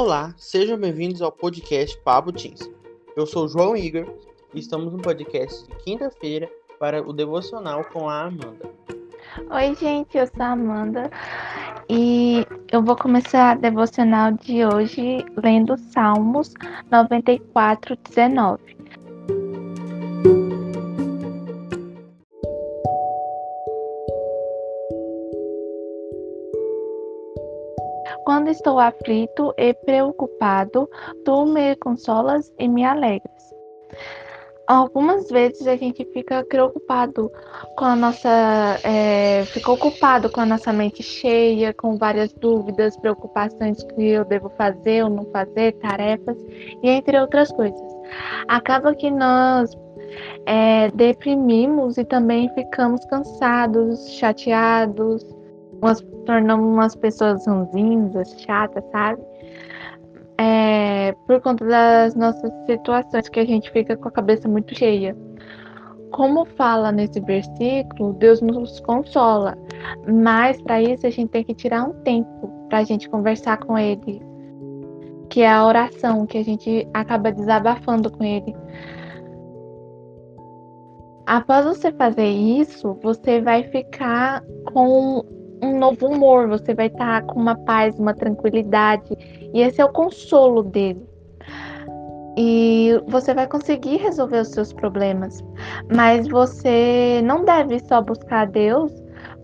Olá, sejam bem-vindos ao podcast Pablo Teens. Eu sou João Igor e estamos no podcast de quinta-feira para o devocional com a Amanda. Oi, gente, eu sou a Amanda e eu vou começar a devocional de hoje lendo Salmos 94, 19. Quando estou aflito e preocupado, tu me consolas e me alegras. Algumas vezes a gente fica preocupado com a nossa. É, fica ocupado com a nossa mente cheia, com várias dúvidas, preocupações que eu devo fazer ou não fazer, tarefas, e entre outras coisas. Acaba que nós é, deprimimos e também ficamos cansados, chateados, nós tornamos umas pessoas ranzinhas, chatas, sabe? É, por conta das nossas situações que a gente fica com a cabeça muito cheia. Como fala nesse versículo, Deus nos consola, mas para isso a gente tem que tirar um tempo para a gente conversar com Ele, que é a oração, que a gente acaba desabafando com Ele. Após você fazer isso, você vai ficar com um novo humor, você vai estar com uma paz, uma tranquilidade, e esse é o consolo dele. E você vai conseguir resolver os seus problemas, mas você não deve só buscar Deus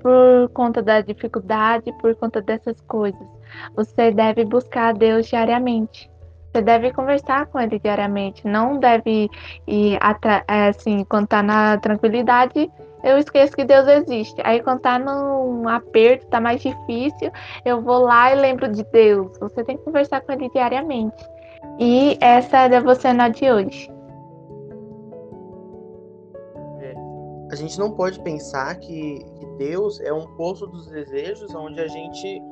por conta da dificuldade, por conta dessas coisas. Você deve buscar Deus diariamente. Você deve conversar com ele diariamente. Não deve ir assim, quando tá na tranquilidade, eu esqueço que Deus existe. Aí quando tá num aperto, tá mais difícil, eu vou lá e lembro de Deus. Você tem que conversar com ele diariamente. E essa é a devocional de hoje. É, a gente não pode pensar que, que Deus é um poço dos desejos onde a gente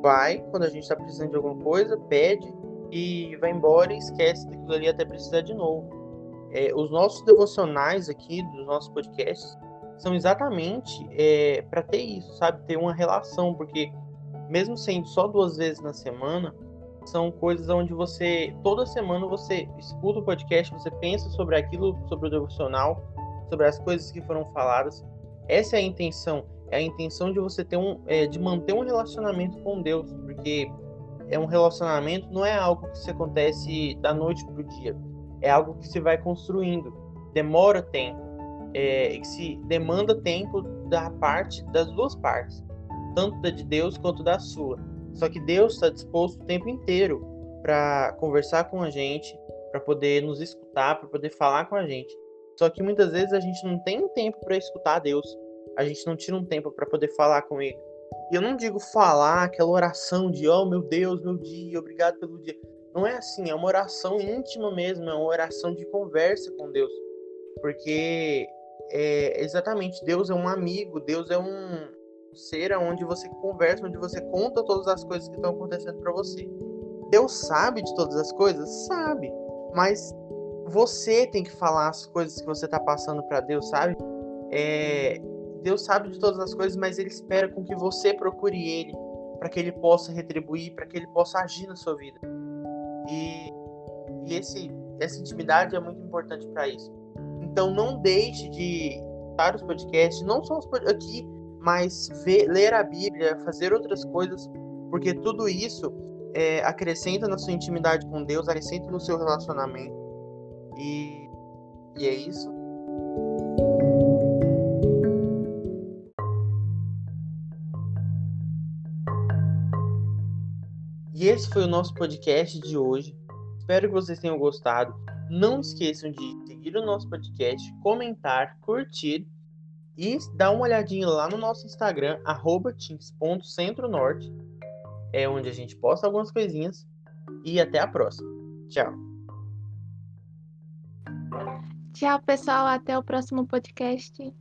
vai, quando a gente está precisando de alguma coisa, pede e vai embora e esquece daquilo ali até precisar de novo. É, os nossos devocionais aqui, dos nossos podcasts, são exatamente é, para ter isso, sabe? Ter uma relação, porque mesmo sendo só duas vezes na semana, são coisas onde você, toda semana você escuta o podcast, você pensa sobre aquilo, sobre o devocional, sobre as coisas que foram faladas. Essa é a intenção, é a intenção de você ter um, é, de manter um relacionamento com Deus, porque é um relacionamento, não é algo que se acontece da noite para o dia, é algo que se vai construindo, demora tempo é, que se demanda tempo da parte das duas partes, tanto da de Deus quanto da sua. Só que Deus está disposto o tempo inteiro para conversar com a gente, para poder nos escutar, para poder falar com a gente. Só que muitas vezes a gente não tem tempo para escutar Deus. A gente não tira um tempo para poder falar com Ele. E eu não digo falar aquela oração de, oh meu Deus, meu dia, obrigado pelo dia. Não é assim, é uma oração íntima mesmo, é uma oração de conversa com Deus. Porque é, exatamente, Deus é um amigo, Deus é um ser onde você conversa, onde você conta todas as coisas que estão acontecendo para você. Deus sabe de todas as coisas? Sabe. Mas você tem que falar as coisas que você está passando para Deus, sabe? É, Deus sabe de todas as coisas, mas Ele espera com que você procure Ele para que Ele possa retribuir, para que Ele possa agir na sua vida. E, e esse, essa intimidade é muito importante para isso. Então não deixe de escutar os podcasts, não só os aqui, mas ver, ler a Bíblia, fazer outras coisas, porque tudo isso é, acrescenta na sua intimidade com Deus, acrescenta no seu relacionamento. E, e é isso. E esse foi o nosso podcast de hoje. Espero que vocês tenham gostado. Não esqueçam de seguir o nosso podcast, comentar, curtir e dar uma olhadinha lá no nosso Instagram, teams.centronorte, é onde a gente posta algumas coisinhas. E até a próxima. Tchau. Tchau, pessoal. Até o próximo podcast.